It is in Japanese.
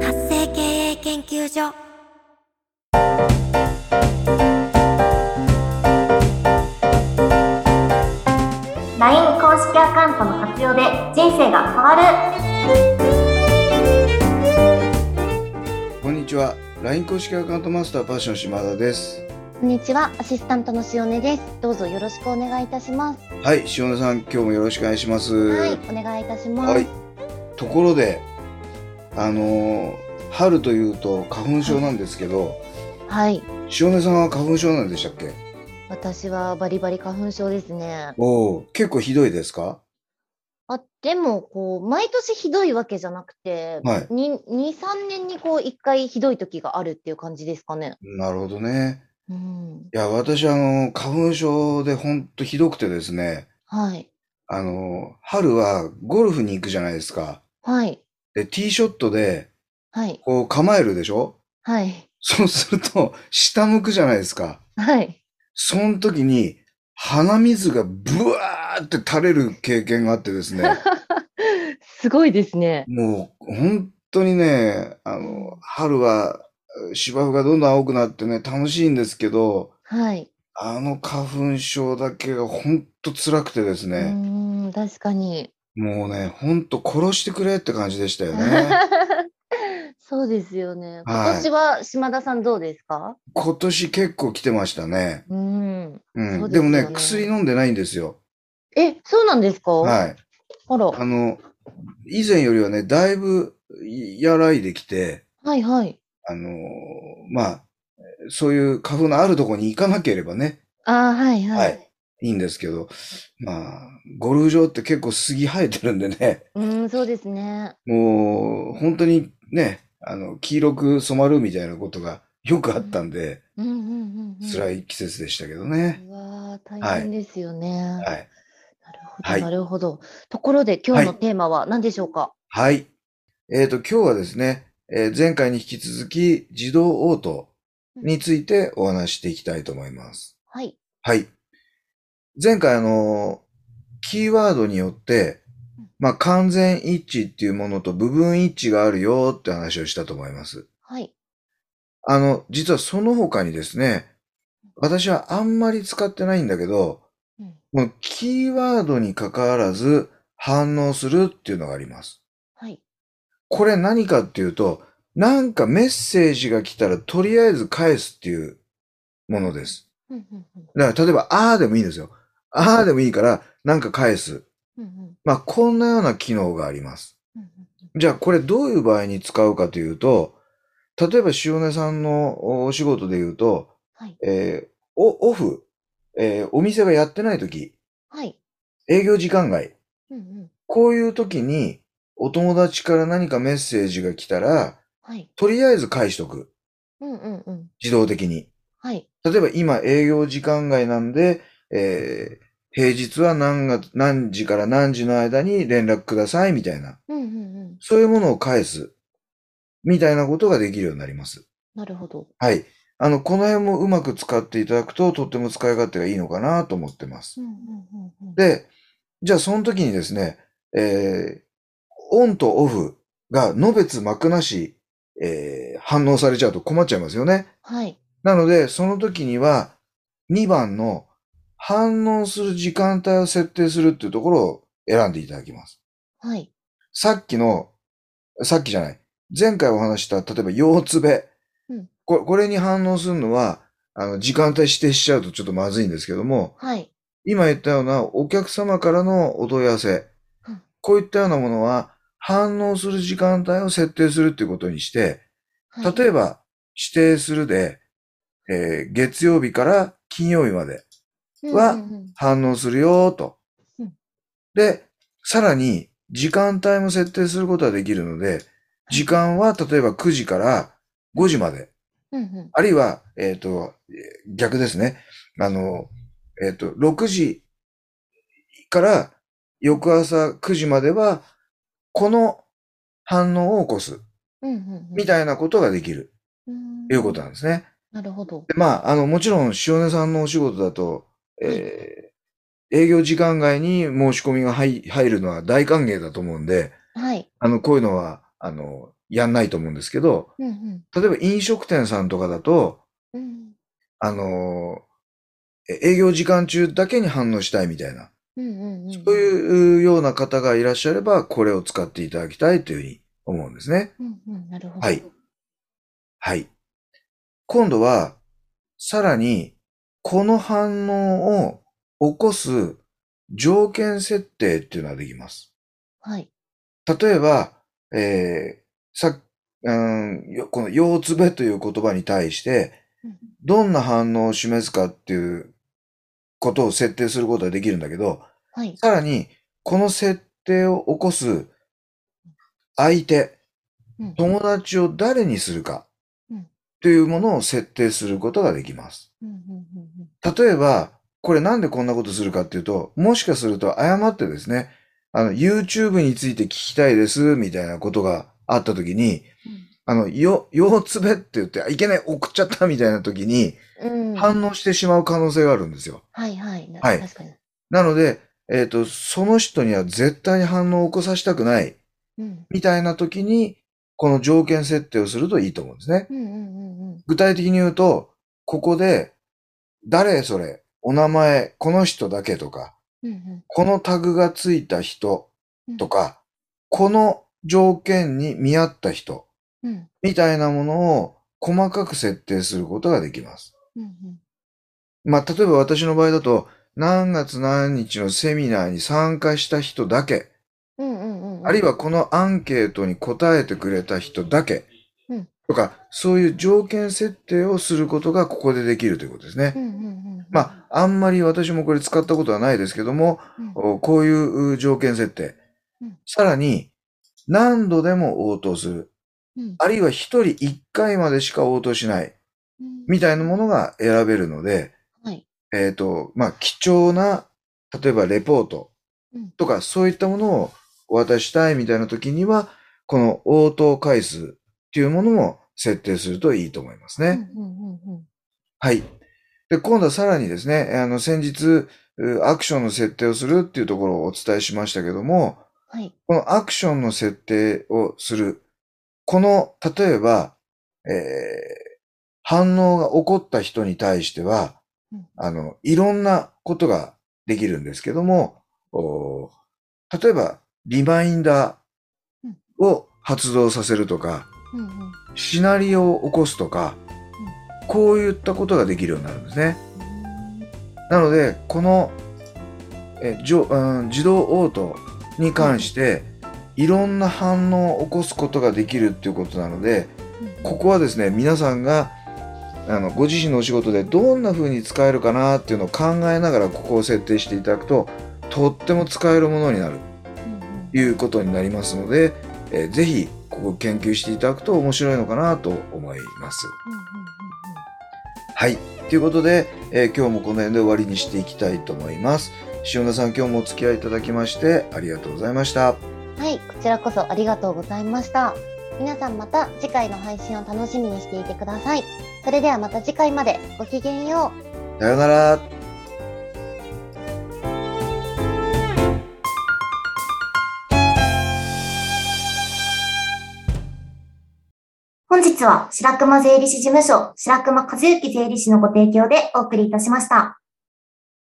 活性経営研究所。ライン公式アカウントの活用で人生が変わる。こんにちは。LINE 公式アカウントマスターパッション島田です。こんにちは、アシスタントの塩根です。どうぞよろしくお願いいたします。はい塩根さん今日もよろしくお願いしますはい、お願いいたします。はいところであのー春というと花粉症なんですけど、はい、塩根さんは花粉症なんでしたっけ？私はバリバリ花粉症ですね。おお結構ひどいですか？あ、でも、こう、毎年ひどいわけじゃなくて、はいに2、3年にこう、1回ひどい時があるっていう感じですかね。なるほどねうん。いや私あの花粉症でほんとひどくてですねはい。あの春はゴルフに行くじゃないですかはい。でティーショットではい。こう構えるでしょ？はい。そうすると下向くじゃないですかはい。その時に鼻水がブワーって垂れる経験があってですね、すごいですね。もう本当にね、あの、春は芝生がどんどん青くなってね、楽しいんですけど、はい。あの花粉症だけが本当辛くてですうね、ーん、確かに。もうね、本当殺してくれって感じでしたよね。そうですよね。はい今年は島田さんどうですか？今年結構来てましたね。うん。う。そうんですでもねよね、薬飲んでないんですよ。え、そうなんですか？はい。あら。あの、以前よりはね、だいぶ和らいできて、はいはい。あのーまあ、そういう花粉のあるところに行かなければね、ああ、はいはい。はいいいんですけど、まあ、ゴルフ場って結構杉生えてるんでね、うーん、そうですね。もう、本当にね、あの、黄色く染まるみたいなことがよくあったんで、うんうんうんうん。辛い季節でしたけどね。うわー大変ですよね。はい。なるほど、はいなるほど。ところで今日のはいテーマは何でしょうか？はい。えっと、今日はですね、えー前回に引き続き、自動応答についてお話ししていきたいと思います。はい。はい。前回あの、キーワードによってうん、まあ、完全一致っていうものと部分一致があるよって話をしたと思います。はい。あの、実はその他にですね、私はあんまり使ってないんだけど、うんキーワードに関わらず反応するっていうのがあります。はい。これ何かっていうと、なんかメッセージが来たらとりあえず返すっていうものです。だから例えば、あーでもいいんですよ。あーでもいいから、なんか返す。まあ、こんなような機能があります。じゃあ、これどういう場合に使うかというと、例えば、塩根さんのお仕事で言うと、はい。えーおオフ、えーお店がやってない時、はい。営業時間外、うんうんこういう時に、お友達から何かメッセージが来たら、はい。とりあえず返しとく。うんうんうん。自動的に。はい。例えば今営業時間外なんで、えー平日は何月、何時から何時の間に連絡くださいみたいな。うんうんうん。そういうものを返す。みたいなことができるようになります。なるほど。はい。あの、この辺もうまく使っていただくと、とっても使い勝手がいいのかなと思ってますう。んうんうんうん。で、じゃあその時にですね、えーオンとオフがのべつ幕なし、えー反応されちゃうと困っちゃいますよね。はい。なので、その時には、2番の反応する時間帯を設定するっていうところを選んでいただきます。はい。さっきの、さっきじゃない。前回お話した、例えば、腰つべ。うんここれに反応するのは、あの、時間帯指定しちゃうとちょっとまずいんですけども、はい。今言ったようなお客様からのお問い合わせうん、こういったようなものは、反応する時間帯を設定するっていうことにして、はい。例えば、指定するで、えー月曜日から金曜日までは反応するよとうん。で、さらに時間帯も設定することができるので、時間は例えば9時から5時まで、うんうんあるいは、えっ、ー逆ですね。あの、えっ、と、6時から翌朝9時までは、この反応を起こす。みたいなことができる、うんということなんですね。なるほど。でまあ、あの、もちろん、塩根さんのお仕事だと、えー営業時間外に申し込みが入入るのは大歓迎だと思うんで、はい。あの、こういうのは、あの、やんないと思うんですけど、うんうん。例えば飲食店さんとかだと、うん。あの、え営業時間中だけに反応したいみたいな。そういうような方がいらっしゃれば、これを使っていただきたいというふうに思うんですね。うんうん。なるほど。はい。はい。今度は、さらに、この反応を起こす条件設定っていうのができます。はい。例えば、えー、さ、うん、よこの腰つべという言葉に対してうん、どんな反応を示すかっていうことを設定することができるんだけど、はい。さらに、この設定を起こす相手、うん友達を誰にするかうんというものを設定することができます。うんうんうん例えば、これなんでこんなことするかっていうと、もしかすると誤ってですね、あの、YouTube について聞きたいです、みたいなことがあった時に、あの、よ、腰つべって言って、あいけない、送っちゃったみたいな時に、うん。うん。反応してしまう可能性があるんですよ。はいはい。なはい確かに。なので、えっ、と、その人には絶対に反応を起こさせたくない、うん。みたいな時に、この条件設定をするといいと思うんですね。うんうんうんうん。具体的に言うと、ここで、誰それ、お名前、この人だけとか、うんうんこのタグがついた人とか、この条件に見合った人、うんみたいなものを細かく設定することができます。うんうんまあ、例えば私の場合だと、何月何日のセミナーに参加した人だけ、うんうんうんうん。あるいはこのアンケートに答えてくれた人だけうん、とか、そういう条件設定をすることがここでできるということですね。うんうんうん。まあ、あんまり私もこれ使ったことはないですけども、うんおこういう条件設定うん。さらに、何度でも応答する。うんあるいは一人一回までしか応答しない。うんみたいなものが選べるので、はい。えっ、と、まあ、貴重な、例えばレポートうんとか、そういったものをお渡ししたいみたいな時には、この応答回数っていうものも設定するといいと思いますね。うんうんうんうん。はい。で、今度はさらにですね、あの、先日、うアクションの設定をするっていうところをお伝えしましたけども、はい。このアクションの設定をする。この、例えば、えー反応が起こった人に対してはうん、あの、いろんなことができるんですけども、お例えば、リマインダーを発動させるとか、うんうん。シナリオを起こすとか、こういったことができるようになるんですね。なので、この、えじょうん、自動応答に関して、いろんな反応を起こすことができるっていうことなので、ここはですね、皆さんが、あの、ご自身のお仕事でどんな風に使えるかなっていうのを考えながらここを設定していただくと、とっても使えるものになるということになりますので、えーぜひ、ここを研究していただくと面白いのかなと思います。はい。ということで、えー今日もこの辺で終わりにしていきたいと思います。塩田さん、今日もお付き合いいただきましてありがとうございました。うんはい。こちらこそありがとうございました。皆さんまた次回の配信を楽しみにしていてください。それではまた次回までごきげんよう。さようなら。本日は白熊税理士事務所白熊和幸税理士のご提供でお送りいたしました。